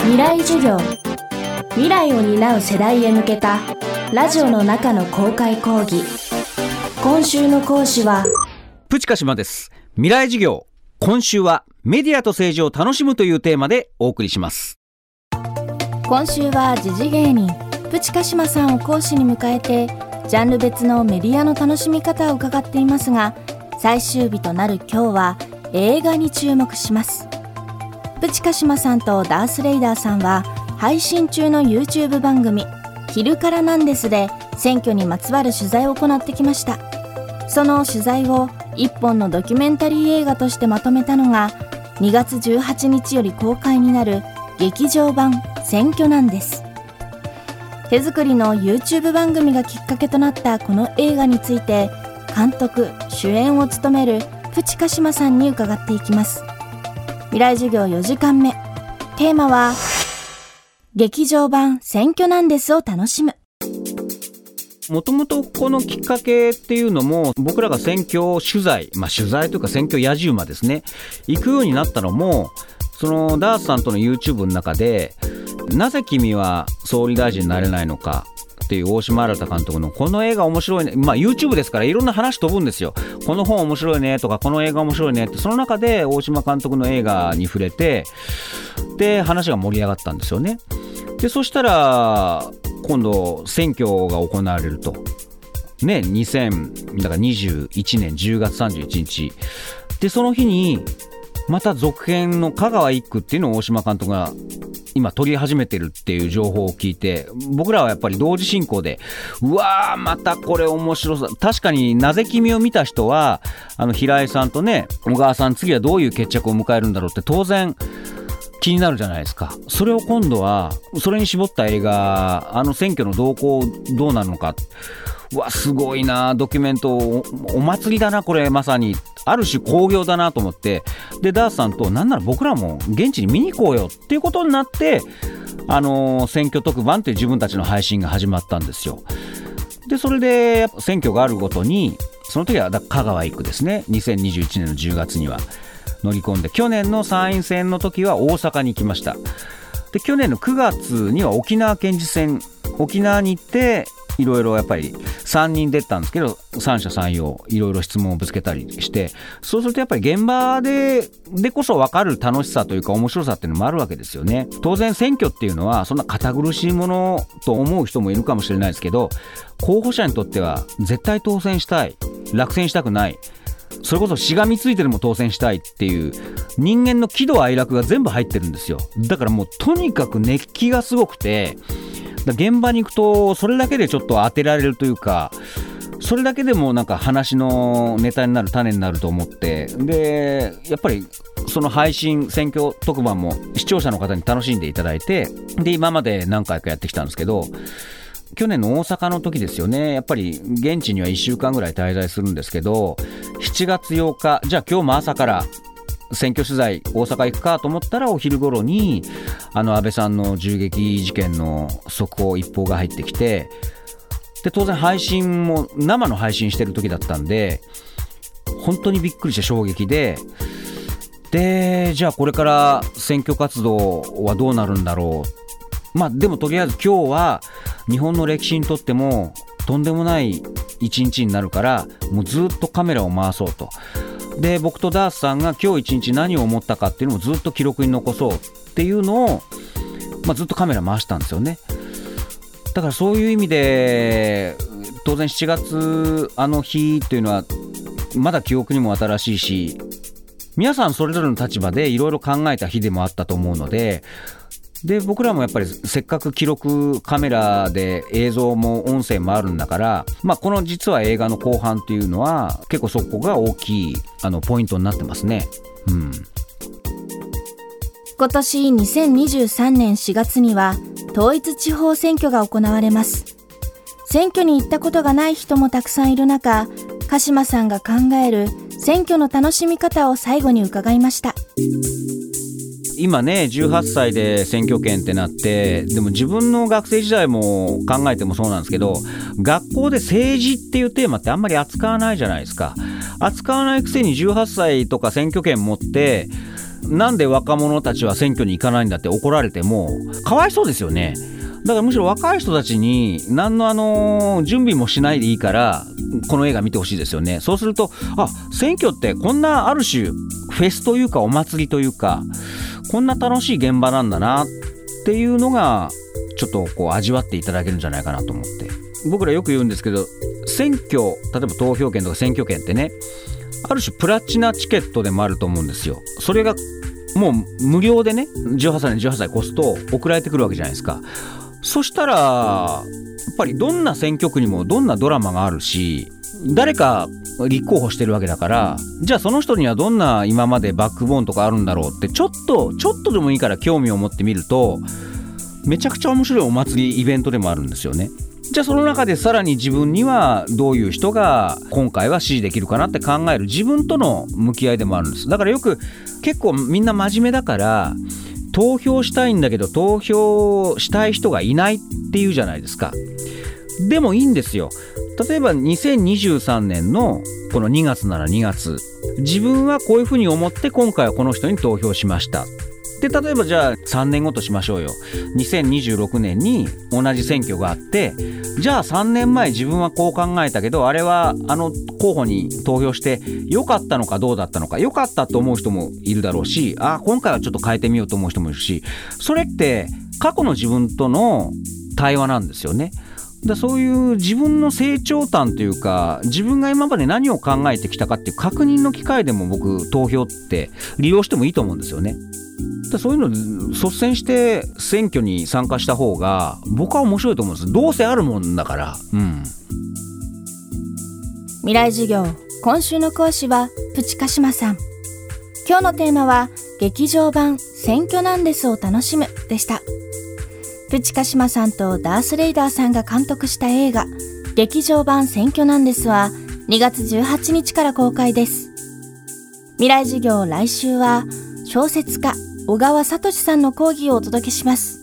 未来授業。未来を担う世代へ向けたラジオの中の公開講義。今週の講師はプチカシマです。未来授業。今週はメディアと政治を楽しむというテーマでお送りします。今週は時事芸人。プチカシマさんを講師に迎えてジャンル別のメディアの楽しみ方を伺っていますが最終日となる今日は映画に注目しますプチカシマさんとダースレイダーさんは配信中の YouTube 番組「昼からなんです」で選挙にまつわる取材を行ってきました。その取材を一本のドキュメンタリー映画としてまとめたのが2月18日より公開になる劇場版「選挙なんです」手作りの YouTube 番組がきっかけとなったこの映画について監督主演を務めるプチカシマさんに伺っていきます。未来授業4時間目。テーマは劇場版選挙なんですを楽しむ。もともとこのきっかけっていうのも僕らが選挙取材、まあ、取材というか選挙野じ馬ですね。行くようになったのもそのダースさんとの YouTube の中でなぜ君は総理大臣になれないのかていう大島新監督のこの映画面白いね、まあ、YouTube ですからいろんな話飛ぶんですよ、この本面白いねとか、この映画面白いねって、その中で大島監督の映画に触れて、で、話が盛り上がったんですよね。で、そしたら、今度、選挙が行われると。ね、2021年10月31日。で、その日に、また続編の香川一区っていうのを大島監督が今撮り始めてるっていう情報を聞いて、僕らはやっぱり同時進行で、うわー、またこれ面白さ。確かになぜ君を見た人は、あの平井さんとね、小川さん、次はどういう決着を迎えるんだろうって当然、気になるじゃないですか。それを今度は、それに絞った映画、あの選挙の動向どうなるのか。わ、すごいな、ドキュメントお、祭りだな、これ、まさに。ある種興行だなと思って、で、ダースさんと、なんなら僕らも現地に見に行こうよっていうことになって、あのー、選挙特番っていう自分たちの配信が始まったんですよ。で、それで、選挙があるごとに、その時は香川行くですね、2021年の10月には乗り込んで、去年の参院選の時は大阪に行きました。で、去年の9月には沖縄県知事選、沖縄に行って、いろいろやっぱり3人出たんですけど三者三様いろいろ質問をぶつけたりしてそうするとやっぱり現場ででこそ分かる楽しさというか面白さっていうのもあるわけですよね。当然選挙っていうのはそんな堅苦しいものと思う人もいるかもしれないですけど候補者にとっては絶対当選したい落選したくないそれこそしがみついてでも当選したいっていう人間の喜怒哀楽が全部入ってるんですよ。だからもうとにかく熱気がすごくて現場に行くとそれだけでちょっと当てられるというかそれだけでもなんか話のネタになる種になると思ってでやっぱりその配信選挙特番も視聴者の方に楽しんでいただいてで今まで何回かやってきたんですけど去年の大阪の時ですよね、やっぱり現地には1週間ぐらい滞在するんですけど、7月8日、じゃあ今日も朝から選挙取材、大阪行くかと思ったら、お昼頃に、あの安倍さんの銃撃事件の速報、一報が入ってきて、で当然、配信も生の配信してる時だったんで、本当にびっくりして衝撃で、で、じゃあこれから選挙活動はどうなるんだろう。まあでもとりあえず今日は日本の歴史にとってもとんでもない一日になるから、もうずっとカメラを回そうと。で僕とダースさんが今日一日何を思ったかっていうのもずっと記録に残そうっていうのを、まあ、ずっとカメラ回したんですよね。だからそういう意味で当然7月あの日というのはまだ記憶にも新しいし皆さんそれぞれの立場でいろいろ考えた日でもあったと思うのでで僕らもやっぱりせっかく記録カメラで映像も音声もあるんだから、まあ、この実は映画の後半っていうのは結構そこが大きいあのポイントになってますね。うん今年2023年4月には統一地方選挙が行われます。選挙に行ったことがない人もたくさんいる中、鹿島さんが考える選挙の楽しみ方を最後に伺いました。今ね18歳で選挙権ってなってでも自分の学生時代も考えてもそうなんですけど学校で政治っていうテーマってあんまり扱わないじゃないですか。扱わないくせに18歳とか選挙権持ってなんで若者たちは選挙に行かないんだって怒られてもかわいそうですよね。だからむしろ若い人たちに何のあの準備もしないでいいからこの映画見てほしいですよね。そうするとあ選挙ってこんなある種フェスというかお祭りというかこんな楽しい現場なんだなっていうのがちょっとこう味わっていただけるんじゃないかなと思って。僕らよく言うんですけど選挙例えば投票権とか選挙権ってねある種プラチナチケットでもあると思うんですよ。それがもう無料でね18歳に18歳越すと送られてくるわけじゃないですか。そしたらやっぱりどんな選挙区にもどんなドラマがあるし誰か立候補してるわけだからじゃあその人にはどんな今までバックボーンとかあるんだろうってちょっとちょっとでもいいから興味を持ってみるとめちゃくちゃ面白いお祭りイベントでもあるんですよね。じゃあその中でさらに自分にはどういう人が今回は支持できるかなって考える自分との向き合いでもあるんですだからよく結構みんな真面目だから投票したいんだけど投票したい人がいないっていうじゃないですか。でもいいんですよ。例えば2023年のこの2月なら2月自分はこういうふうに思って今回はこの人に投票しましたで例えばじゃあ3年後としましょうよ2026年に同じ選挙があってじゃあ3年前自分はこう考えたけどあれはあの候補に投票して良かったのかどうだったのか良かったと思う人もいるだろうしあ今回はちょっと変えてみようと思う人もいるしそれって過去の自分との対話なんですよね。だそういう自分の成長端というか自分が今まで何を考えてきたかっていう確認の機会でも僕投票って利用してもいいと思うんですよね。だそういうの率先して選挙に参加した方が僕は面白いと思うんです。どうせあるもんだから。うん。未来授業今週の講師はプチカシマさん。今日のテーマは劇場版選挙なんですを楽しむでした。プチカシマさんとダースレイダーさんが監督した映画劇場版選挙なんですは2月18日から公開です。未来授業来週は小説家小川聡さんの講義をお届けします。